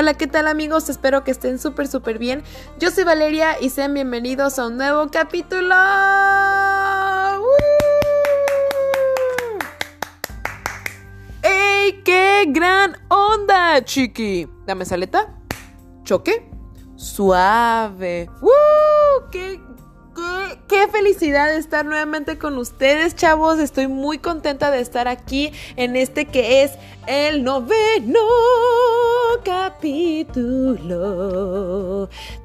Hola, ¿qué tal amigos? Espero que estén súper, súper bien. Yo soy Valeria y sean bienvenidos a un nuevo capítulo. ¡Ey, qué gran onda, chiqui! Dame saleta. Choque. Suave. ¡Woo! ¡Qué Qué, felicidad estar nuevamente con ustedes, chavos. Estoy muy contenta de estar aquí en este que es el noveno capítulo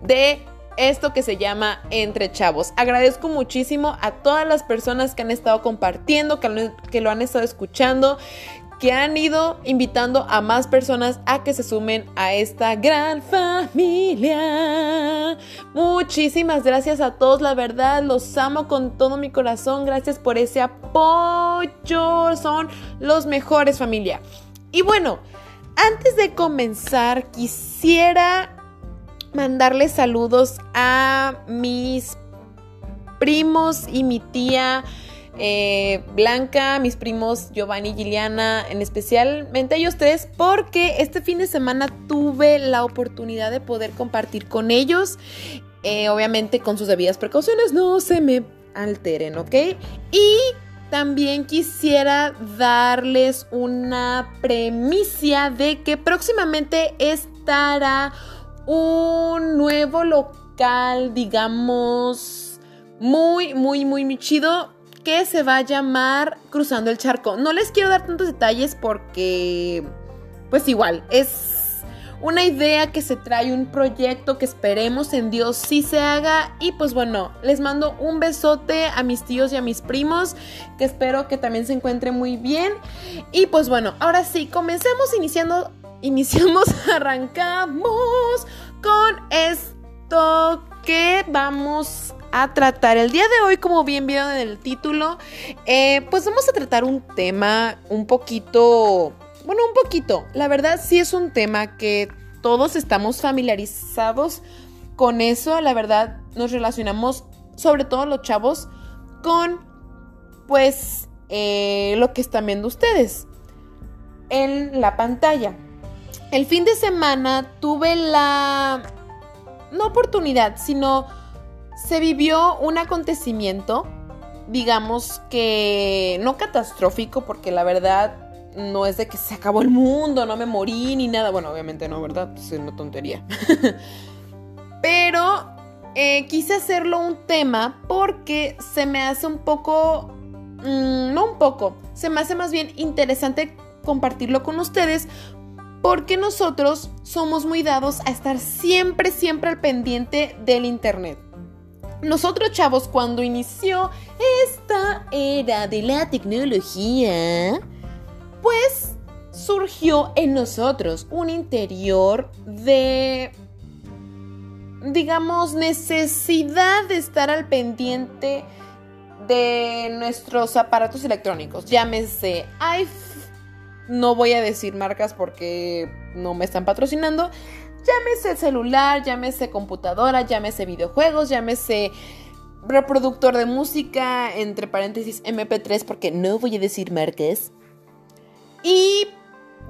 de esto que se llama Entre Chavos. Agradezco muchísimo a todas las personas que han estado compartiendo, que, lo han estado escuchando, que han ido invitando a más personas a que se sumen a esta gran familia. Muchísimas gracias a todos, la verdad, los amo con todo mi corazón. Gracias por ese apoyo. Son los mejores familia. Y bueno, antes de comenzar, quisiera mandarles saludos a mis primos y mi tía eh, Blanca, mis primos Giovanni y Giliana, en especialmente ellos tres, porque este fin de semana tuve la oportunidad de poder compartir con ellos, eh, obviamente con sus debidas precauciones, no se me alteren, ¿ok? Y también quisiera darles una premicia de que próximamente estará un nuevo local, digamos, muy, muy, muy, muy chido que se va a llamar Cruzando el Charco. No les quiero dar tantos detalles porque, pues igual, es una idea que se trae, un proyecto que esperemos en Dios sí se haga. Y pues bueno, les mando un besote a mis tíos y a mis primos, que espero que también se encuentren muy bien. Y pues bueno, ahora sí, comencemos iniciando, iniciamos, arrancamos con esto que vamos a tratar el día de hoy, como bien vieron en el título, eh, pues vamos a tratar un tema un poquito, bueno, un poquito, la verdad sí es un tema que todos estamos familiarizados con eso, la verdad nos relacionamos, sobre todo los chavos, con pues eh, lo que están viendo ustedes en la pantalla. El fin de semana tuve la, no oportunidad, sino se vivió un acontecimiento, digamos que no catastrófico, porque la verdad no es de que se acabó el mundo, no me morí ni nada. Bueno, obviamente no, ¿verdad? Es una tontería. Pero eh, quise hacerlo un tema porque se me hace un poco, mm, no un poco, se me hace más bien interesante compartirlo con ustedes porque nosotros somos muy dados a estar siempre, siempre al pendiente del Internet. Nosotros, chavos, cuando inició esta era de la tecnología, pues surgió en nosotros un interior de, digamos, necesidad de estar al pendiente de nuestros aparatos electrónicos. Llámese iPhone, no voy a decir marcas porque no me están patrocinando Llámese celular, llámese computadora, llámese videojuegos, llámese reproductor de música, entre paréntesis MP3 porque no voy a decir marcas. Y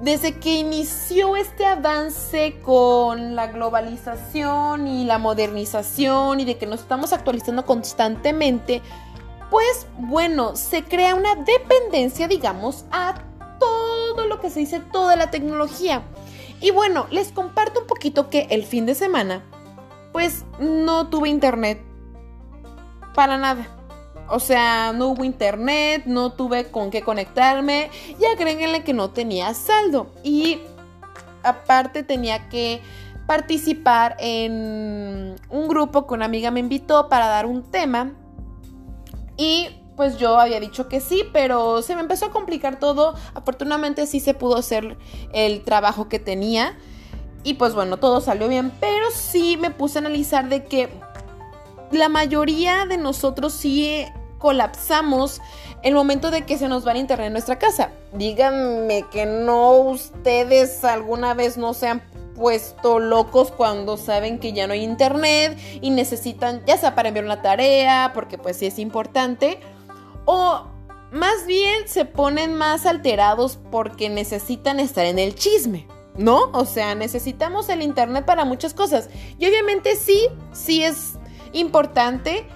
desde que inició este avance con la globalización y la modernización y de que nos estamos actualizando constantemente, pues bueno, se crea una dependencia, digamos, a todo lo que se dice, toda la tecnología. Y bueno, les comparto un poquito que el fin de semana, pues no tuve internet para nada. O sea, no hubo internet, no tuve con qué conectarme y agréguenle que no tenía saldo. Y aparte tenía que participar en un grupo que una amiga me invitó para dar un tema. Y pues yo había dicho que sí, pero se me empezó a complicar todo. Afortunadamente sí se pudo hacer el trabajo que tenía. Y pues bueno, todo salió bien, pero sí me puse a analizar de que la mayoría de nosotros sí colapsamos el momento de que se nos va el internet en nuestra casa. Díganme que no ustedes alguna vez no se han puesto locos cuando saben que ya no hay internet y necesitan, ya sea para enviar una tarea, porque pues sí es importante, o más bien se ponen más alterados porque necesitan estar en el chisme. ¿no? O sea, necesitamos el Internet para muchas cosas. Y obviamente sí, sí es importante.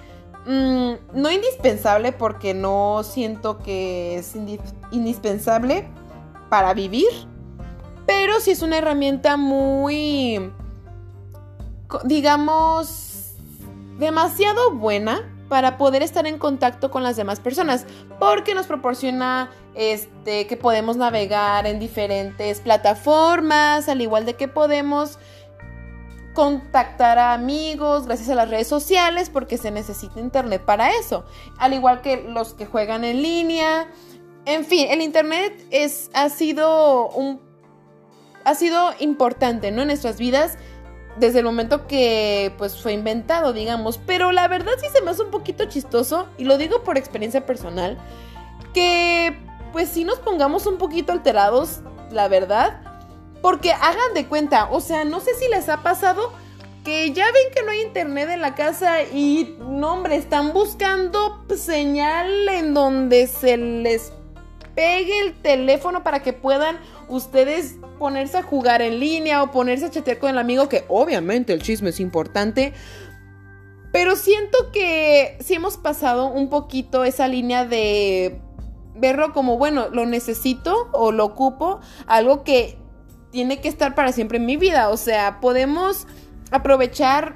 Mm, no indispensable porque no siento que es indispensable para vivir. Pero sí es una herramienta muy, digamos, demasiado buena para poder estar en contacto con las demás personas, porque nos proporciona este que podemos navegar en diferentes plataformas, al igual de que podemos contactar a amigos gracias a las redes sociales porque se necesita internet para eso, al igual que los que juegan en línea. En fin, el internet es ha sido un ha sido importante, ¿no? en nuestras vidas desde el momento que pues fue inventado, digamos. Pero la verdad sí se me hace un poquito chistoso, y lo digo por experiencia personal, que pues sí nos pongamos un poquito alterados, la verdad. Porque hagan de cuenta, o sea, no sé si les ha pasado que ya ven que no hay internet en la casa y, no hombre, están buscando señal en donde se les pegue el teléfono para que puedan ustedes ponerse a jugar en línea o ponerse a chatear con el amigo, que obviamente el chisme es importante. Pero siento que sí hemos pasado un poquito esa línea de verlo como, bueno, lo necesito o lo ocupo, algo que tiene que estar para siempre en mi vida. O sea, podemos aprovechar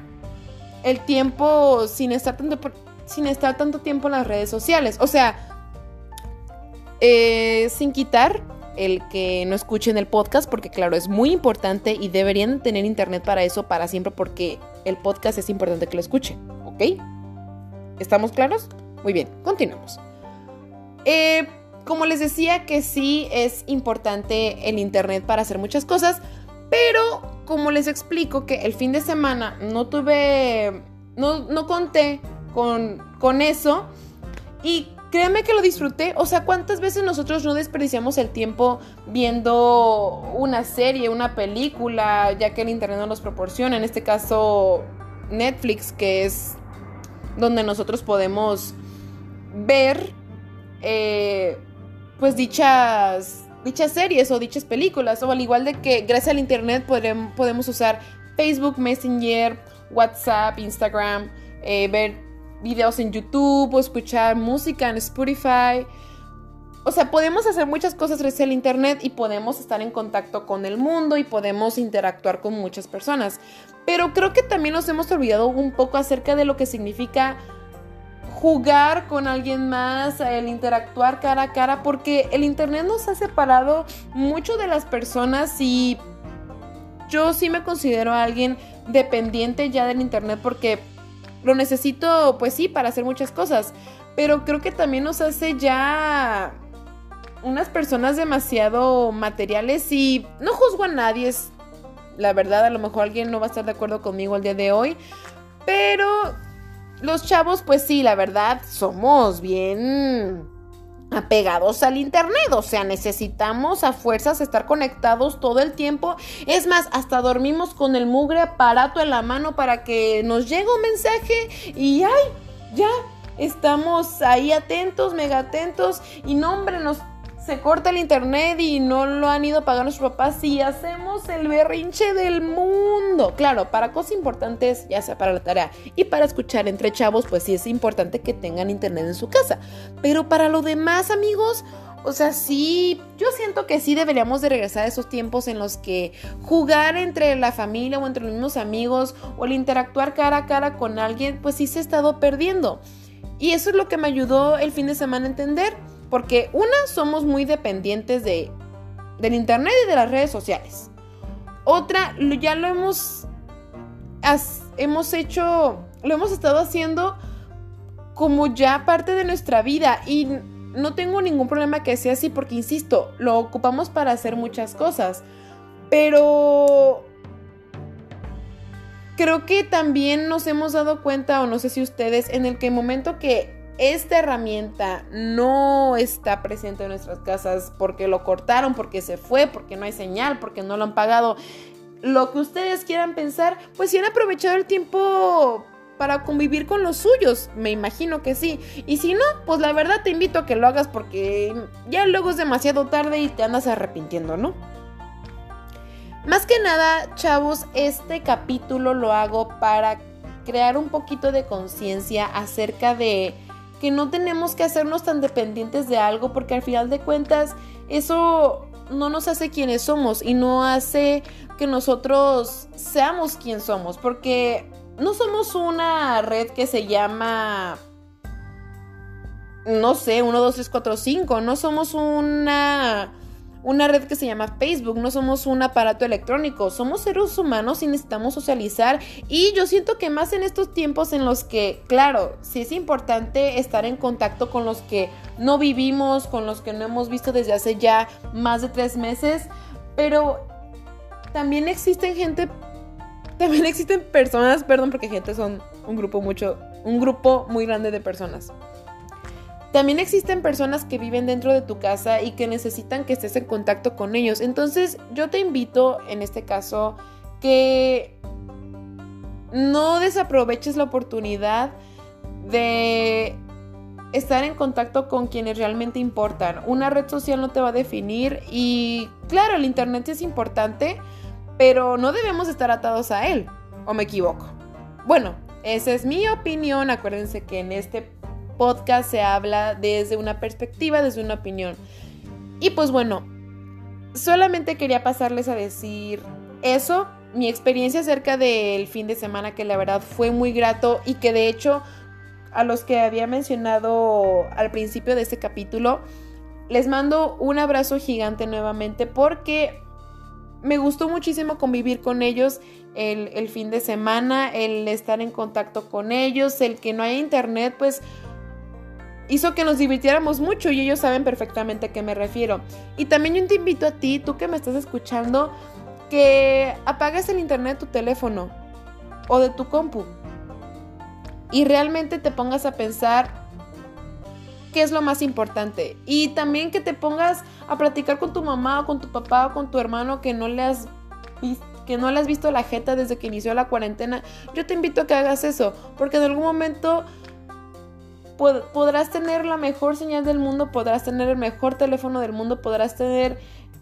el tiempo sin estar tanto, sin estar tanto tiempo en las redes sociales. O sea, eh, sin quitar el que no escuchen el podcast, porque claro, es muy importante y deberían tener internet para eso, para siempre, porque el podcast es importante que lo escuchen, ¿ok? ¿Estamos claros? Muy bien, continuamos. Eh, como les decía que sí es importante el internet para hacer muchas cosas, pero como les explico que el fin de semana no tuve, no, no conté con, con eso y créanme que lo disfruté. O sea, ¿cuántas veces nosotros no desperdiciamos el tiempo viendo una serie, una película, ya que el internet no nos proporciona? En este caso, Netflix, que es donde nosotros podemos ver, eh, pues dichas, dichas series o dichas películas. O al igual de que gracias al internet podemos usar Facebook, Messenger, WhatsApp, Instagram, eh, ver videos en YouTube o escuchar música en Spotify. O sea, podemos hacer muchas cosas gracias al Internet y podemos estar en contacto con el mundo y podemos interactuar con muchas personas. Pero creo que también nos hemos olvidado un poco acerca de lo que significa jugar con alguien más, el interactuar cara a cara, porque el Internet nos ha separado mucho de las personas y yo sí me considero alguien dependiente ya del Internet porque lo necesito, pues sí, para hacer muchas cosas. Pero creo que también nos hace ya unas personas demasiado materiales y no juzgo a nadie. Es, la verdad, a lo mejor alguien no va a estar de acuerdo conmigo el día de hoy. Pero los chavos, pues sí, la verdad, somos bien apegados al internet, o sea, necesitamos a fuerzas estar conectados todo el tiempo. Es más, hasta dormimos con el mugre aparato en la mano para que nos llegue un mensaje y ay, ya estamos ahí atentos, mega atentos y no, hombre, nos se corta el internet y no lo han ido a pagar nuestros papás y hacemos el berrinche del mundo. Claro, para cosas importantes, ya sea para la tarea y para escuchar entre chavos, pues sí es importante que tengan internet en su casa. Pero para lo demás, amigos, o sea, sí, yo siento que sí deberíamos de regresar a esos tiempos en los que jugar entre la familia o entre los mismos amigos o el interactuar cara a cara con alguien, pues sí se ha estado perdiendo. Y eso es lo que me ayudó el fin de semana a entender porque una, somos muy dependientes de, del Internet y de las redes sociales. Otra, ya lo hemos, hemos hecho, lo hemos estado haciendo como ya parte de nuestra vida y no tengo ningún problema que sea así porque, insisto, lo ocupamos para hacer muchas cosas. Pero creo que también nos hemos dado cuenta, o no sé si ustedes, en el que momento que esta herramienta no está presente en nuestras casas porque lo cortaron, porque se fue, porque no hay señal, porque no lo han pagado. Lo que ustedes quieran pensar, pues si han aprovechado el tiempo para convivir con los suyos, me imagino que sí. Y si no, pues la verdad te invito a que lo hagas porque ya luego es demasiado tarde y te andas arrepintiendo, ¿no? Más que nada, chavos, este capítulo lo hago para crear un poquito de conciencia acerca de que no tenemos que hacernos tan dependientes de algo porque al final de cuentas eso no nos hace quienes somos y no hace que nosotros seamos quien somos porque no somos una red que se llama no sé, 1, 2, 3, 4, 5, no somos una una red que se llama Facebook, no somos un aparato electrónico, somos seres humanos y necesitamos socializar. Y yo siento que más en estos tiempos en los que, claro, sí es importante estar en contacto con los que no vivimos, con los que no hemos visto desde hace ya más de tres meses, pero también existen gente, también existen personas, perdón porque gente son un grupo mucho, un grupo muy grande de personas también existen personas que viven dentro de tu casa y que necesitan que estés en contacto con ellos. Entonces yo te invito en este caso que no desaproveches la oportunidad de estar en contacto con quienes realmente importan. Una red social no te va a definir y claro, el Internet es importante, pero no debemos estar atados a él. ¿O me equivoco? Bueno, esa es mi opinión. Acuérdense que en este podcast se habla desde una perspectiva, desde una opinión. Y pues bueno, solamente quería pasarles a decir eso, mi experiencia acerca del fin de semana que la verdad fue muy grato y que de hecho a los que había mencionado al principio de este capítulo, les mando un abrazo gigante nuevamente porque me gustó muchísimo convivir con ellos el, el, fin de semana, el estar en contacto con ellos, el que no haya internet, pues hizo que nos divirtiéramos mucho y ellos saben perfectamente a qué me refiero. Y también yo te invito a ti, tú que me estás escuchando, que apagues el internet de tu teléfono o de tu compu y realmente te pongas a pensar qué es lo más importante. Y también que te pongas a platicar con tu mamá o con tu papá o con tu hermano que no le has que no le has visto la jeta desde que inició la cuarentena. Yo te invito a que hagas eso, porque en algún momento podrás tener la mejor señal del mundo, podrás tener el mejor teléfono del mundo, podrás tener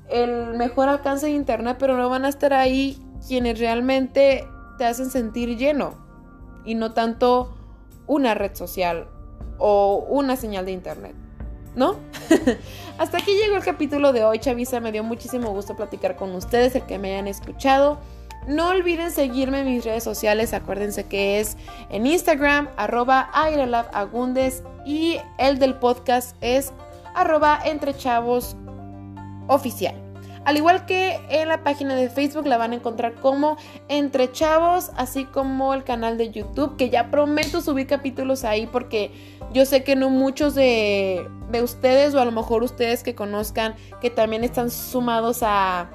el mejor alcance de internet, pero no van a estar ahí quienes realmente te hacen sentir lleno y no tanto una red social o una señal de internet. ¿No? Hasta aquí llegó el capítulo de hoy, Chavisa. Me dio muchísimo gusto platicar con ustedes, el que me hayan escuchado. No olviden seguirme en mis redes sociales, acuérdense que es en Instagram, arroba Agundes y el del podcast es arroba oficial. Al igual que en la página de Facebook la van a encontrar como Entre Chavos, así como el canal de YouTube, que ya prometo subir capítulos ahí porque yo sé que no muchos de, de ustedes o a lo mejor ustedes que conozcan que también están sumados a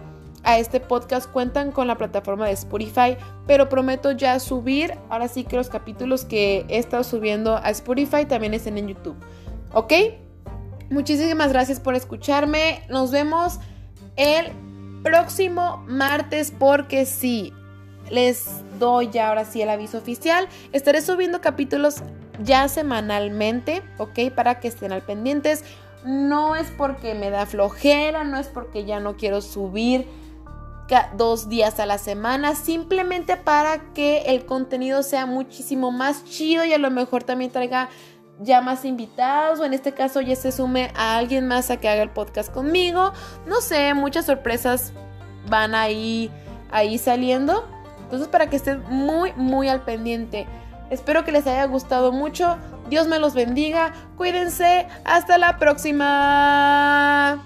a este podcast cuentan con la plataforma de Spotify, pero prometo ya subir, ahora sí que los capítulos que he estado subiendo a Spotify también estén en YouTube. ¿Ok? Muchísimas gracias por escucharme. Nos vemos el próximo martes porque sí, les doy ya ahora sí el aviso oficial. Estaré subiendo capítulos ya semanalmente, ¿ok? Para que estén al pendientes. No es porque me da flojera, no es porque ya no quiero subir dos días a la semana, simplemente para que el contenido sea muchísimo más chido y a lo mejor también traiga ya más invitados o en este caso ya se sume a alguien más a que haga el podcast conmigo. No sé, muchas sorpresas van ahí, ahí saliendo. Entonces para que estén muy, muy al pendiente. Espero que les haya gustado mucho. Dios me los bendiga. Cuídense. Hasta la próxima.